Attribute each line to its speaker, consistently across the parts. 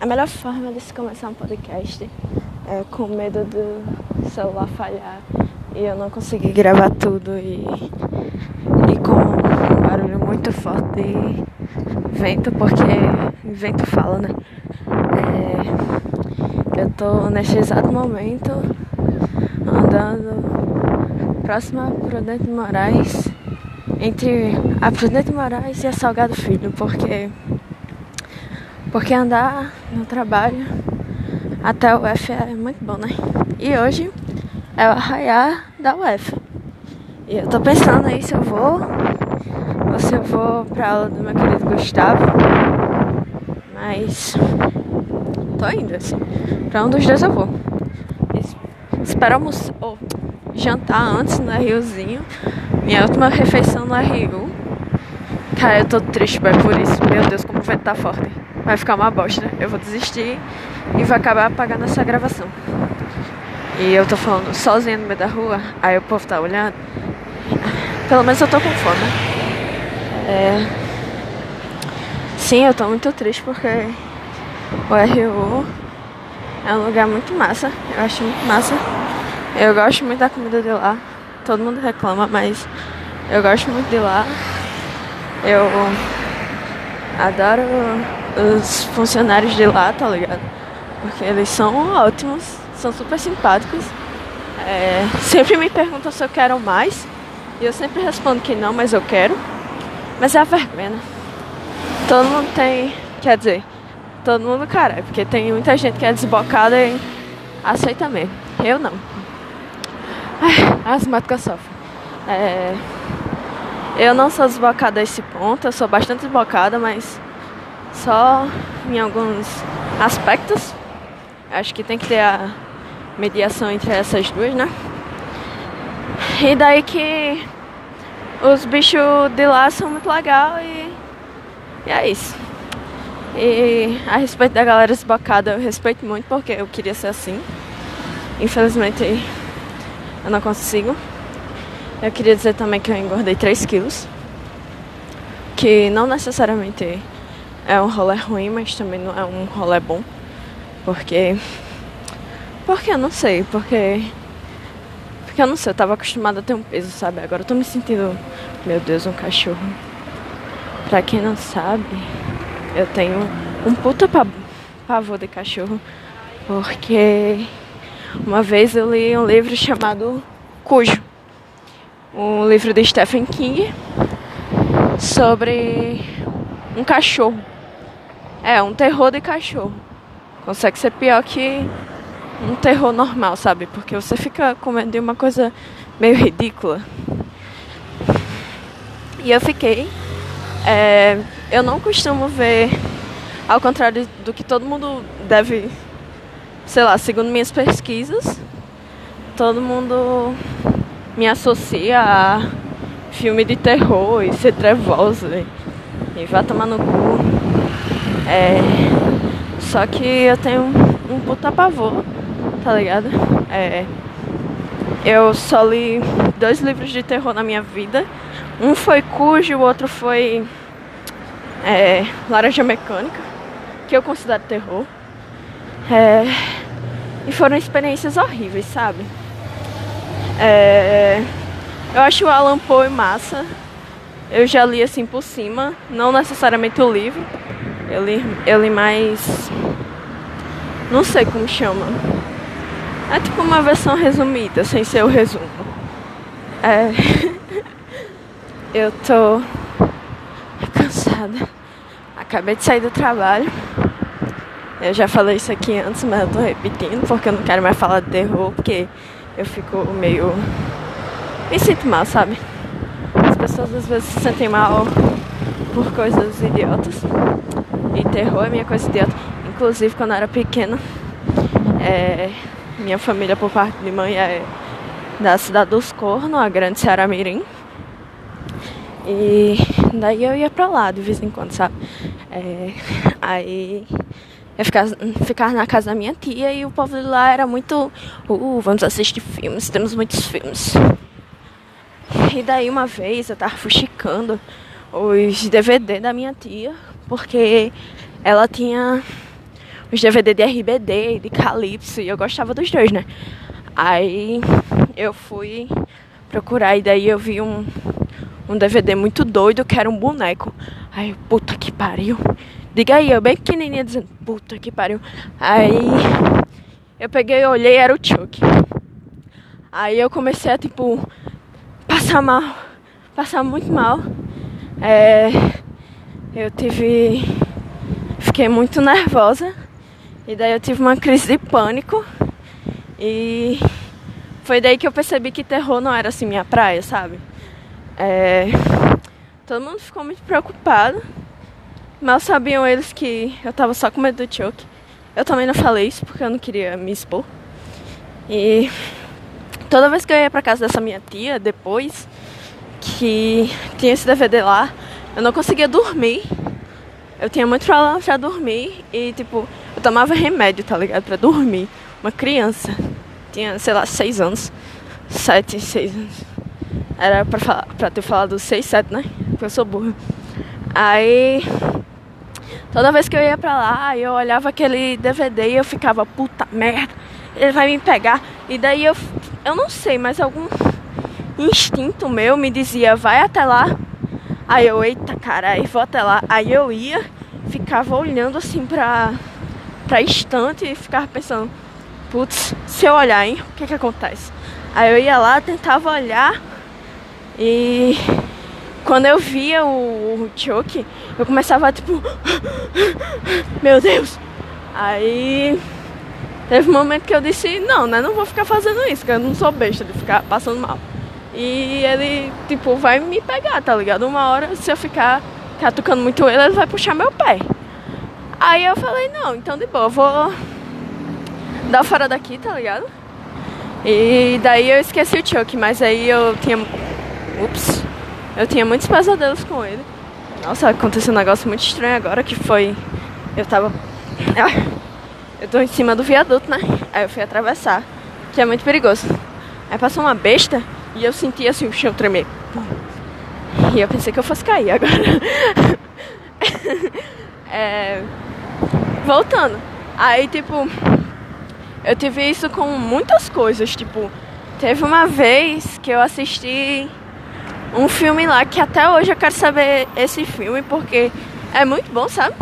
Speaker 1: A melhor forma de se começar um podcast é com medo do celular falhar e eu não conseguir gravar tudo e, e com um barulho muito forte de vento, porque vento fala, né? É, eu tô neste exato momento andando próximo a Prudente Moraes, entre a Prudente Moraes e a Salgado Filho, porque porque andar no trabalho até o UF é muito bom, né? E hoje é o arraiar da UF. E eu tô pensando aí se eu vou ou se eu vou pra aula do meu querido Gustavo. Mas tô indo, assim. Pra um dos dois eu vou. Esperamos oh, jantar antes no Riozinho. Minha última refeição no Rio. Cara, eu tô triste por isso. Meu Deus, como vento tá forte vai ficar uma bosta. Eu vou desistir e vou acabar apagando essa gravação. E eu tô falando sozinha no meio da rua, aí o povo tá olhando. Pelo menos eu tô com fome. É... Sim, eu tô muito triste porque o RU é um lugar muito massa. Eu acho muito massa. Eu gosto muito da comida de lá. Todo mundo reclama, mas eu gosto muito de lá. Eu adoro os funcionários de lá, tá ligado? Porque eles são ótimos, são super simpáticos. É, sempre me perguntam se eu quero mais. E eu sempre respondo que não, mas eu quero. Mas é a vergonha, né? Todo mundo tem. Quer dizer, todo mundo cara, é porque tem muita gente que é desbocada e aceita mesmo. Eu não. Ai, asmática sofre. É, eu não sou desbocada a esse ponto, eu sou bastante desbocada, mas só em alguns aspectos. Acho que tem que ter a mediação entre essas duas, né? E daí que os bichos de lá são muito legais e, e é isso. E a respeito da galera esbocada, eu respeito muito porque eu queria ser assim. Infelizmente eu não consigo. Eu queria dizer também que eu engordei 3 quilos. Que não necessariamente é um rolê ruim, mas também não é um rolê bom. Porque. Porque eu não sei, porque. Porque eu não sei, eu tava acostumada a ter um peso, sabe? Agora eu tô me sentindo, meu Deus, um cachorro. Pra quem não sabe, eu tenho um puta pavor de cachorro. Porque uma vez eu li um livro chamado Cujo. Um livro de Stephen King sobre um cachorro. É, um terror de cachorro. Consegue ser pior que um terror normal, sabe? Porque você fica comendo de uma coisa meio ridícula. E eu fiquei. É, eu não costumo ver, ao contrário do que todo mundo deve, sei lá, segundo minhas pesquisas, todo mundo me associa a filme de terror e ser trevoso e, e vá tomar no cu. É, só que eu tenho um, puta pavor, tá ligado? É, eu só li dois livros de terror na minha vida. Um foi Cujo, o outro foi é, Laranja Mecânica, que eu considero terror. É, e foram experiências horríveis, sabe? É, eu acho o Alan Poe massa. Eu já li assim por cima, não necessariamente o livro. Eu li, eu li mais. Não sei como chama. É tipo uma versão resumida, sem ser o resumo. É. eu tô cansada. Acabei de sair do trabalho. Eu já falei isso aqui antes, mas eu tô repetindo porque eu não quero mais falar de terror, porque eu fico meio. Me sinto mal, sabe? As pessoas às vezes se sentem mal por coisas idiotas. E terror é minha coisa idiota. Inclusive, quando eu era pequena, é, minha família, por parte de mãe, é da cidade dos Cornos, a grande Ceará Mirim. E daí eu ia pra lá de vez em quando, sabe? É, aí eu ficava, ficava na casa da minha tia e o povo de lá era muito. Uh, vamos assistir filmes, temos muitos filmes. E daí uma vez eu tava fuxicando os DVD da minha tia, porque ela tinha os DVD de RBD de Calypso, e eu gostava dos dois, né? Aí eu fui procurar e daí eu vi um, um DVD muito doido que era um boneco. Aí, puta que pariu. Diga aí, eu bem pequenininha dizendo, puta que pariu. Aí eu peguei olhei, era o Chuck. Aí eu comecei a, tipo, passar mal, passar muito mal. É, eu tive. Fiquei muito nervosa. E daí eu tive uma crise de pânico. E foi daí que eu percebi que terror não era assim minha praia, sabe? É, todo mundo ficou muito preocupado. Mal sabiam eles que eu tava só com medo do choque. Eu também não falei isso porque eu não queria me expor. E toda vez que eu ia pra casa dessa minha tia, depois que tinha esse DVD lá, eu não conseguia dormir. Eu tinha muito problema pra dormir e, tipo, eu tomava remédio, tá ligado? Pra dormir. Uma criança. Tinha, sei lá, seis anos. Sete, seis anos. Era pra, falar, pra ter falado seis, sete, né? Porque eu sou burra. Aí, toda vez que eu ia pra lá, eu olhava aquele DVD e eu ficava, puta merda, ele vai me pegar. E daí eu, eu não sei, mas algum instinto meu me dizia, vai até lá Aí eu, eita cara, vou até lá. Aí eu ia, ficava olhando assim pra, pra estante e ficava pensando, putz, se eu olhar, hein, o que que acontece? Aí eu ia lá, tentava olhar e quando eu via o, o choke, eu começava tipo, meu Deus. Aí teve um momento que eu disse, não, né, não vou ficar fazendo isso, que eu não sou besta de ficar passando mal. E ele, tipo, vai me pegar, tá ligado? Uma hora, se eu ficar catucando muito ele, ele vai puxar meu pé. Aí eu falei, não, então de boa, vou dar fora daqui, tá ligado? E daí eu esqueci o Chuck, mas aí eu tinha. Ups! Eu tinha muitos pesadelos com ele. Nossa, aconteceu um negócio muito estranho agora que foi. Eu tava. Eu tô em cima do viaduto, né? Aí eu fui atravessar, que é muito perigoso. Aí passou uma besta e eu senti assim o chão tremer. E eu pensei que eu fosse cair agora. é... Voltando. Aí, tipo, eu tive isso com muitas coisas. Tipo, teve uma vez que eu assisti um filme lá que até hoje eu quero saber esse filme porque é muito bom, sabe?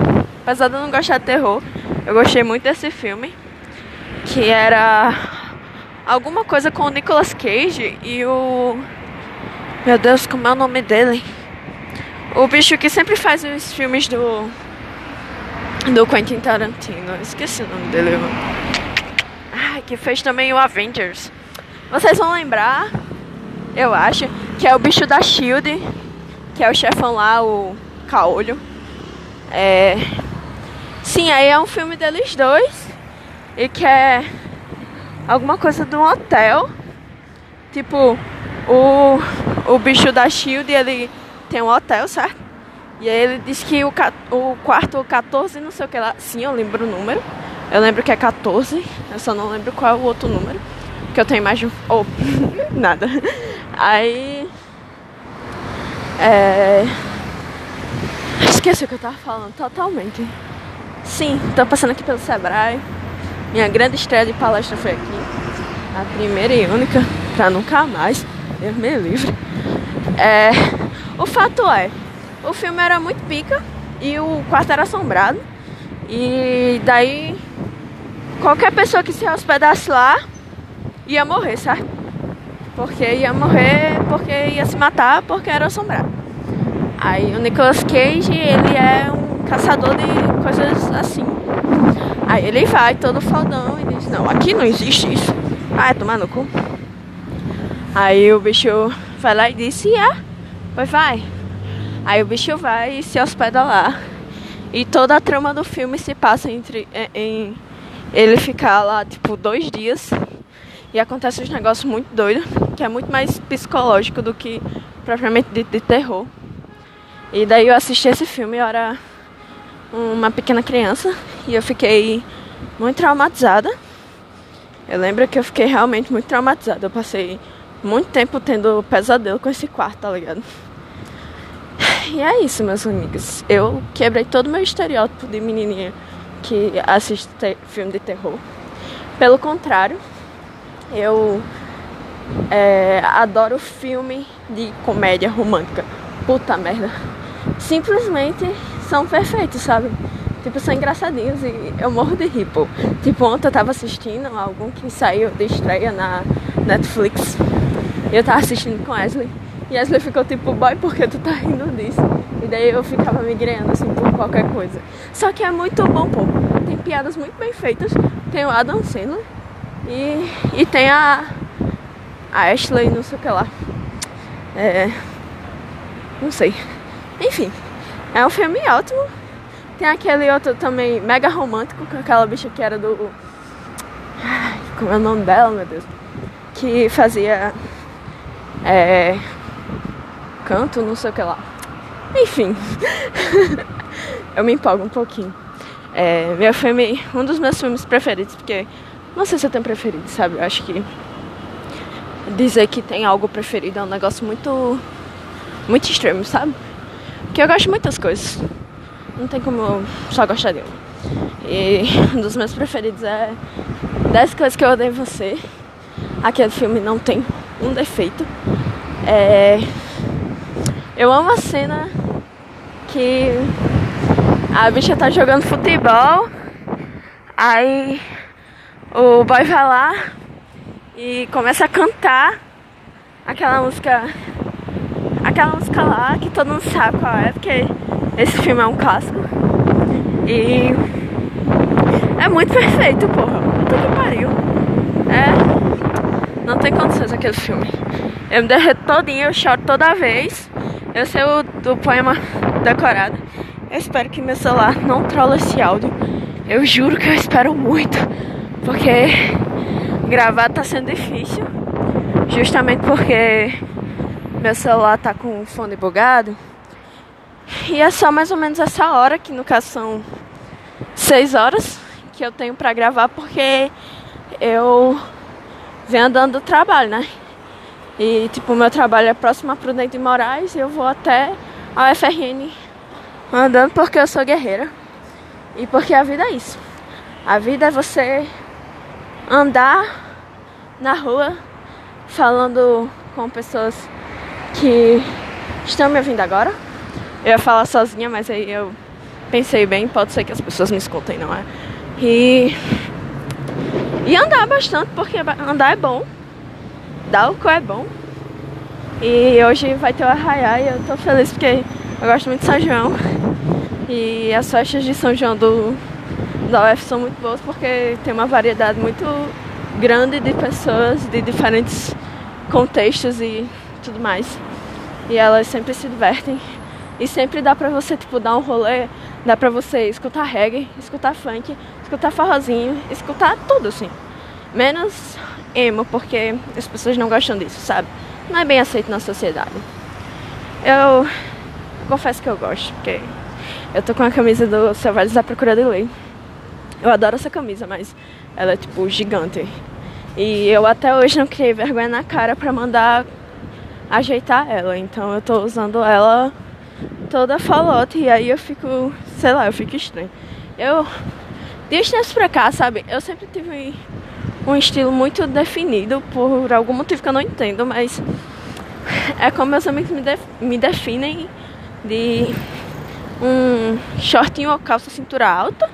Speaker 1: Apesar de eu não gostar de terror, eu gostei muito desse filme. Que era alguma coisa com o Nicolas Cage e o. Meu Deus, como é o nome dele? O bicho que sempre faz os filmes do. Do Quentin Tarantino. Esqueci o nome dele. Ai, que fez também o Avengers. Vocês vão lembrar, eu acho, que é o bicho da Shield, que é o chefão lá, o Caolho. É. Sim, aí é um filme deles dois. E que é alguma coisa de um hotel. Tipo, o, o bicho da Shield, ele tem um hotel, certo? E aí ele disse que o, o quarto 14, não sei o que lá. Sim, eu lembro o número. Eu lembro que é 14. Eu só não lembro qual é o outro número. Que eu tenho mais de um. Oh, nada. Aí. É. Esqueci o que eu tava falando totalmente. Sim, tô passando aqui pelo Sebrae. Minha grande estreia de palestra foi aqui. A primeira e única, pra nunca mais. Deus me livre. É, o fato é, o filme era muito pica e o quarto era assombrado. E daí qualquer pessoa que se hospedasse lá ia morrer, sabe? Porque ia morrer, porque ia se matar, porque era assombrado. Aí o Nicolas Cage, ele é um caçador de coisas assim. Aí ele vai todo faldão e diz, não, aqui não existe isso. Ah, é tomar no cu. Aí o bicho vai lá e diz, é, pois vai. Aí o bicho vai e se hospeda lá. E toda a trama do filme se passa entre em, em ele ficar lá, tipo, dois dias. E acontece uns negócios muito doidos, que é muito mais psicológico do que propriamente de, de terror. E daí eu assisti esse filme, eu era uma pequena criança e eu fiquei muito traumatizada. Eu lembro que eu fiquei realmente muito traumatizada. Eu passei muito tempo tendo pesadelo com esse quarto, tá ligado? E é isso, meus amigos. Eu quebrei todo o meu estereótipo de menininha que assiste te filme de terror. Pelo contrário, eu é, adoro filme de comédia romântica. Puta merda. Simplesmente são perfeitos, sabe? Tipo, são engraçadinhos e eu morro de rir, pô. Tipo, ontem eu tava assistindo algum que saiu de estreia na Netflix. Eu tava assistindo com Wesley. E Wesley ficou tipo, boy, por que tu tá rindo disso? E daí eu ficava me migrando assim por qualquer coisa. Só que é muito bom, pô. Tem piadas muito bem feitas. Tem o Adam Sandler. E, e tem a, a Ashley, não sei o que lá. É. Não sei. Enfim, é um filme ótimo. Tem aquele outro também mega romântico com aquela bicha que era do. Ai, como é o nome dela, meu Deus? Que fazia. É. Canto, não sei o que lá. Enfim. eu me empolgo um pouquinho. É, meu filme, um dos meus filmes preferidos, porque não sei se eu tenho preferido, sabe? Eu acho que dizer que tem algo preferido é um negócio muito muito extremo, sabe? Porque eu gosto de muitas coisas. Não tem como eu só gostar de uma. E um dos meus preferidos é 10 coisas que eu odeio você. Aquele filme não tem um defeito. É... Eu amo a cena que a bicha tá jogando futebol. Aí o boy vai lá e começa a cantar aquela música. Aquela música lá que todo mundo sabe qual é, porque esse filme é um clássico. E é muito perfeito, porra. Puta que pariu. É. Não tem condições aquele filme. Eu me derreto todinho, eu choro toda vez. Eu sei o do poema decorado. Eu espero que meu celular não trola esse áudio. Eu juro que eu espero muito. Porque gravar tá sendo difícil. Justamente porque meu celular tá com o fone bugado. E é só mais ou menos essa hora, que no caso são 6 horas, que eu tenho pra gravar porque eu venho andando do trabalho, né? E tipo, meu trabalho é próximo a Prudente de Moraes e eu vou até a UFRN andando porque eu sou guerreira. E porque a vida é isso. A vida é você andar na rua falando com pessoas que estão me ouvindo agora. Eu ia falar sozinha, mas aí eu pensei bem, pode ser que as pessoas me escutem, não é? E, e andar bastante, porque andar é bom. Dar o cu é bom. E hoje vai ter o Arraiá e eu tô feliz porque eu gosto muito de São João. E as festas de São João do, da UF são muito boas porque tem uma variedade muito grande de pessoas de diferentes contextos e tudo mais. E elas sempre se divertem. E sempre dá pra você, tipo, dar um rolê, dá pra você escutar reggae, escutar funk, escutar forrozinho, escutar tudo, assim. Menos emo, porque as pessoas não gostam disso, sabe? Não é bem aceito na sociedade. Eu confesso que eu gosto, porque eu tô com a camisa do Selvagens da Procura de Lei. Eu adoro essa camisa, mas ela é tipo gigante. E eu até hoje não criei vergonha na cara pra mandar ajeitar ela. Então eu tô usando ela toda falote e aí eu fico, sei lá, eu fico estranho. Eu, desde tempos pra cá, sabe, eu sempre tive um estilo muito definido por algum motivo que eu não entendo, mas é como meus amigos me, def me definem de um shortinho ou calça cintura alta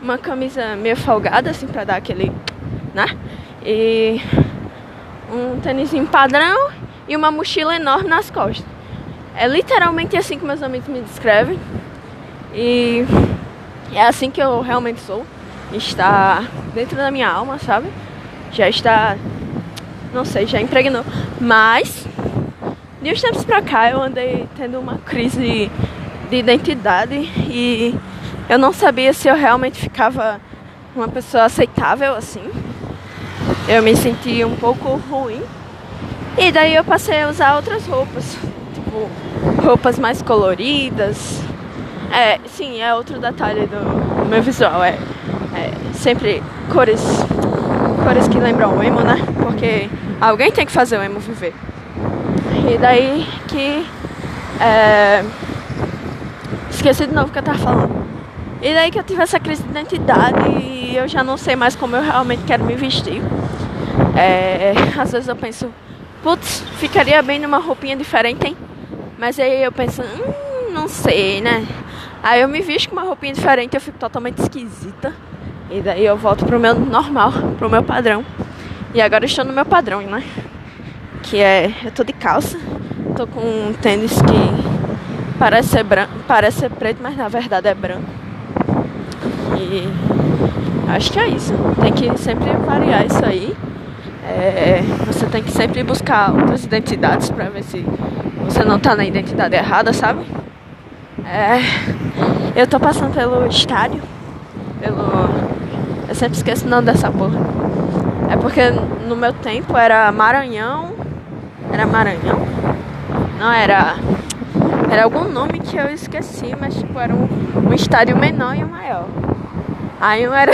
Speaker 1: uma camisa meio folgada, assim, pra dar aquele, né? E um tênis padrão e uma mochila enorme nas costas. É literalmente assim que meus amigos me descrevem. E é assim que eu realmente sou. Está dentro da minha alma, sabe? Já está, não sei, já impregnou. Mas, de uns tempos pra cá, eu andei tendo uma crise de identidade e eu não sabia se eu realmente ficava uma pessoa aceitável assim. Eu me sentia um pouco ruim. E daí eu passei a usar outras roupas, tipo roupas mais coloridas. É, sim, é outro detalhe do meu visual, é, é sempre cores, cores que lembram o emo, né? Porque alguém tem que fazer o emo viver. E daí que é, esqueci de novo o que eu tava falando. E daí que eu tive essa crise de identidade e eu já não sei mais como eu realmente quero me vestir. É, às vezes eu penso, putz, ficaria bem numa roupinha diferente, hein? Mas aí eu penso, hum, não sei, né? Aí eu me visto com uma roupinha diferente, eu fico totalmente esquisita. E daí eu volto pro meu normal, pro meu padrão. E agora estou no meu padrão, né? Que é, eu tô de calça, tô com um tênis que parece ser branco, parece ser preto, mas na verdade é branco. E acho que é isso. Tem que sempre variar isso aí. É, você tem que sempre buscar outras identidades para ver se você não tá na identidade errada, sabe? É, eu tô passando pelo estádio, pelo. Eu sempre esqueço o nome dessa porra. É porque no meu tempo era Maranhão. Era Maranhão? Não, era. Era algum nome que eu esqueci, mas tipo, era um, um estádio menor e um maior. Aí um era.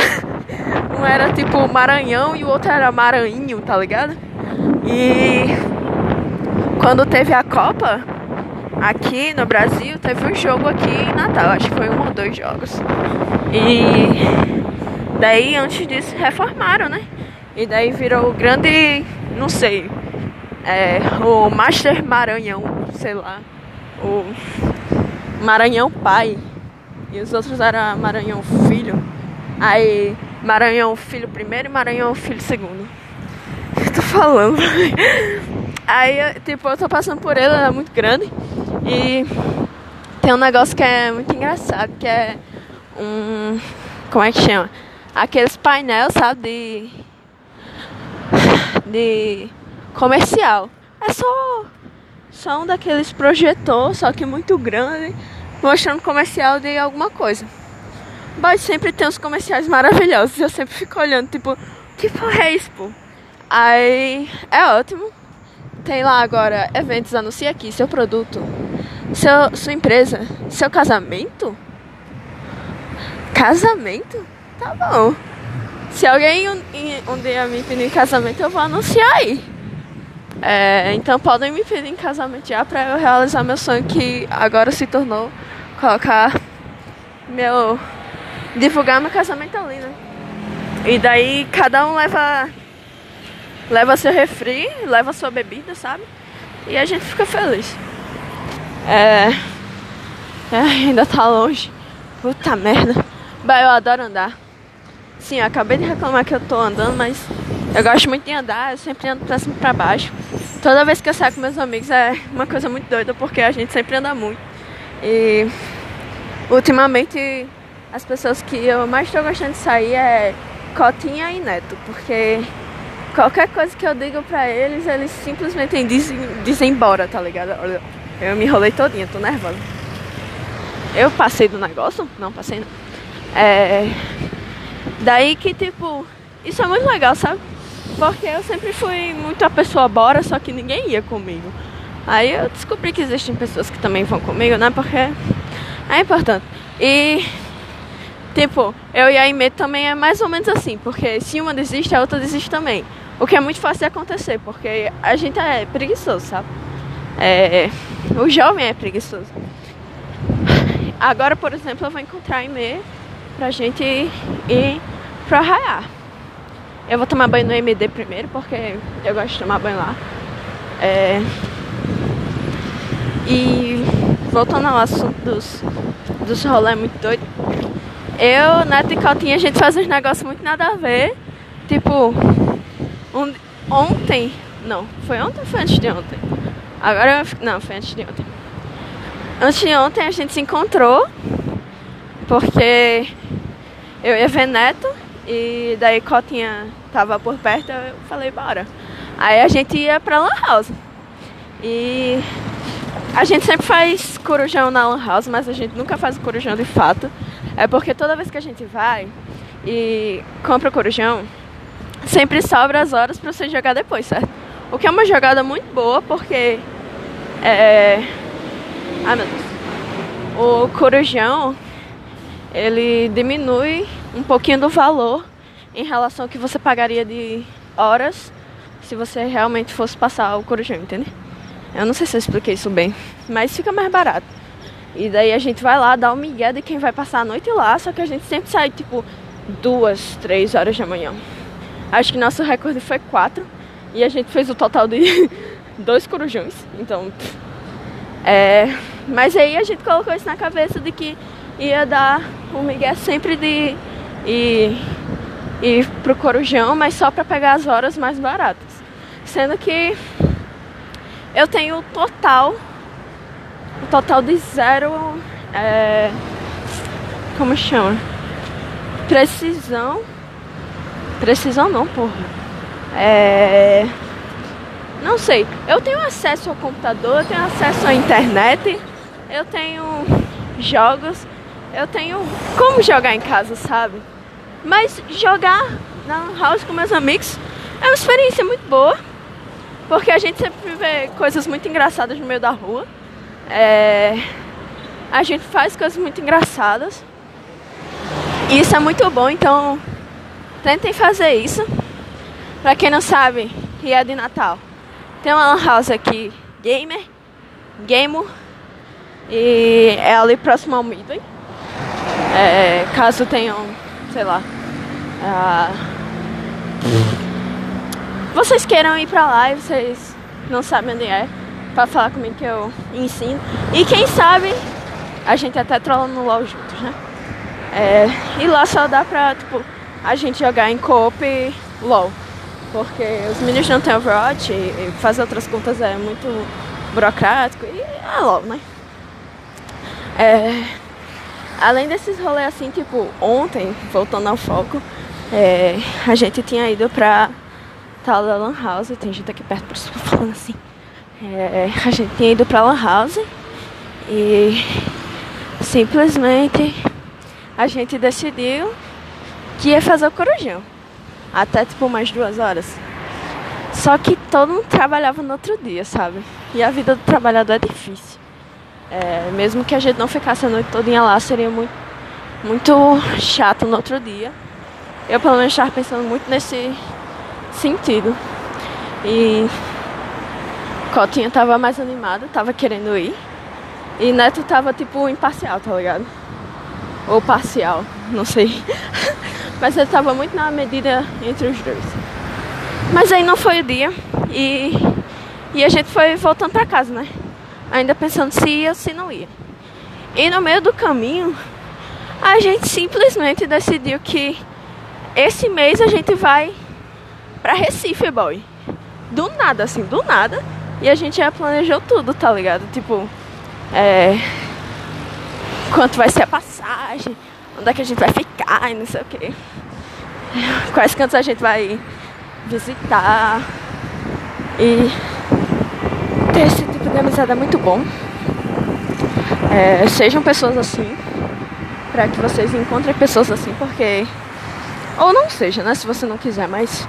Speaker 1: Era tipo Maranhão e o outro era Maranhinho, tá ligado? E quando teve a Copa, aqui no Brasil, teve um jogo aqui em Natal, acho que foi um ou dois jogos. E daí antes disso reformaram, né? E daí virou o grande, não sei, é, o Master Maranhão, sei lá, o Maranhão Pai. E os outros eram Maranhão Filho. Aí Maranhão Filho primeiro e Maranhão Filho segundo. Eu tô falando. Aí, tipo, eu tô passando por ele, ela é muito grande. E tem um negócio que é muito engraçado, que é um. Como é que chama? Aqueles painéis, sabe? De. De. Comercial. É só. Só um daqueles projetor, só que muito grande, mostrando comercial de alguma coisa. Mas sempre tem uns comerciais maravilhosos. Eu sempre fico olhando, tipo, que porra é isso, pô? Aí é ótimo. Tem lá agora eventos, anuncia aqui seu produto, seu, sua empresa, seu casamento. Casamento? Tá bom. Se alguém um, um dia me pedir em casamento, eu vou anunciar aí. É, então podem me pedir em casamento já pra eu realizar meu sonho que agora se tornou colocar meu. Divulgar meu casamento ali, né? E daí cada um leva leva seu refri, leva sua bebida, sabe? E a gente fica feliz. É. é ainda tá longe. Puta merda. Bah, eu adoro andar. Sim, eu acabei de reclamar que eu tô andando, mas eu gosto muito de andar, eu sempre ando pra cima e pra baixo. Toda vez que eu saio com meus amigos é uma coisa muito doida, porque a gente sempre anda muito. E ultimamente as pessoas que eu mais tô gostando de sair é Cotinha e Neto, porque Qualquer coisa que eu digo pra eles, eles simplesmente dizem, dizem embora, tá ligado? Eu me enrolei todinha, tô nervosa. Eu passei do negócio? Não, passei não. É... Daí que, tipo, isso é muito legal, sabe? Porque eu sempre fui muito a pessoa bora, só que ninguém ia comigo. Aí eu descobri que existem pessoas que também vão comigo, né? Porque é importante. E, tipo, eu e a Ime também é mais ou menos assim, porque se uma desiste, a outra desiste também. O que é muito fácil de acontecer, porque a gente é preguiçoso, sabe? É, o jovem é preguiçoso. Agora, por exemplo, eu vou encontrar a Ime pra gente ir pro arraiar. Eu vou tomar banho no MD primeiro, porque eu gosto de tomar banho lá. É, e voltando ao assunto dos, dos rolês muito doido. Eu, Neto e Caltinha, a gente faz uns negócios muito nada a ver. Tipo, um, ontem. Não, foi ontem ou foi antes de ontem? Agora. Não, foi antes de ontem. Antes de ontem a gente se encontrou. Porque eu ia ver Neto. E daí Cotinha tava por perto. Eu falei, bora. Aí a gente ia pra Lan House. E a gente sempre faz corujão na Lan House, mas a gente nunca faz o corujão de fato. É porque toda vez que a gente vai e compra o corujão, sempre sobra as horas para você jogar depois, certo? O que é uma jogada muito boa, porque. É... Ai meu Deus. O corujão ele diminui um pouquinho do valor em relação ao que você pagaria de horas se você realmente fosse passar o corujão, entende? Eu não sei se eu expliquei isso bem, mas fica mais barato. E daí a gente vai lá dar o migué de quem vai passar a noite lá, só que a gente sempre sai tipo duas, três horas da manhã. Acho que nosso recorde foi quatro e a gente fez o total de dois corujões. Então, é, mas aí a gente colocou isso na cabeça de que ia dar o migué sempre de ir, ir pro corujão, mas só para pegar as horas mais baratas. Sendo que eu tenho total um total de zero. É, como chama? Precisão. Precisão não, porra. É. Não sei. Eu tenho acesso ao computador, eu tenho acesso à internet, eu tenho jogos, eu tenho como jogar em casa, sabe? Mas jogar na house com meus amigos é uma experiência muito boa. Porque a gente sempre vê coisas muito engraçadas no meio da rua. É, a gente faz coisas muito engraçadas. E isso é muito bom, então tentem fazer isso. Pra quem não sabe, e é de Natal. Tem uma house aqui, gamer, Gamo. E é ali próximo ao Midway. É, caso tenham, sei lá. Uh, vocês queiram ir pra lá e vocês não sabem onde é pra falar comigo que eu ensino. E quem sabe a gente até trola no LOL juntos, né? É, e lá só dá pra, tipo, a gente jogar em coop LOL. Porque os meninos não têm Overwatch e fazer outras contas é muito burocrático e é LOL, né? É, além desses rolês assim, tipo, ontem, voltando ao foco, é, a gente tinha ido pra tal da Lan House, tem gente aqui perto, por isso falando assim. É, a gente tinha ido pra Lan House e simplesmente a gente decidiu que ia fazer o corujão. Até tipo mais duas horas. Só que todo mundo trabalhava no outro dia, sabe? E a vida do trabalhador é difícil. É, mesmo que a gente não ficasse a noite toda lá, seria muito, muito chato no outro dia. Eu pelo menos estava pensando muito nesse sentido. E Cotinha tava mais animado, tava querendo ir. E Neto tava tipo imparcial, tá ligado? Ou parcial, não sei. Mas ele tava muito na medida entre os dois. Mas aí não foi o dia e, e a gente foi voltando pra casa, né? Ainda pensando se ia ou se não ia. E no meio do caminho, a gente simplesmente decidiu que esse mês a gente vai pra Recife, boy. Do nada, assim, do nada. E a gente já planejou tudo, tá ligado? Tipo, é. Quanto vai ser a passagem, onde é que a gente vai ficar e não sei o que. Quais cantos a gente vai visitar. E ter esse tipo de amizade é muito bom. É, sejam pessoas assim, para que vocês encontrem pessoas assim, porque. Ou não seja, né? Se você não quiser, mas.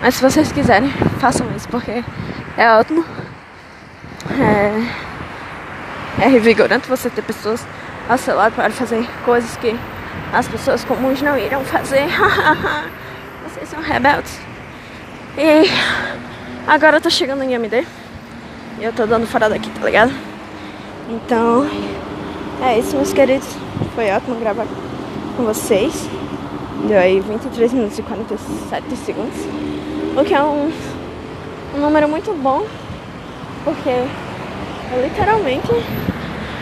Speaker 1: Mas se vocês quiserem, façam isso, porque é ótimo. É, é revigorante você ter pessoas ao seu lado para fazer coisas que as pessoas comuns não irão fazer. vocês são rebeldes. E agora eu tô chegando em MD. E eu tô dando fora daqui, tá ligado? Então, é isso, meus queridos. Foi ótimo gravar com vocês. Deu aí 23 minutos e 47 segundos. O que é um, um número muito bom, porque eu literalmente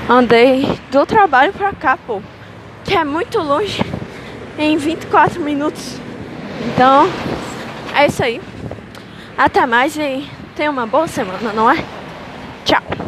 Speaker 1: andei do trabalho pra cá, pô, que é muito longe, em 24 minutos. Então, é isso aí. Até mais e tenha uma boa semana, não é? Tchau!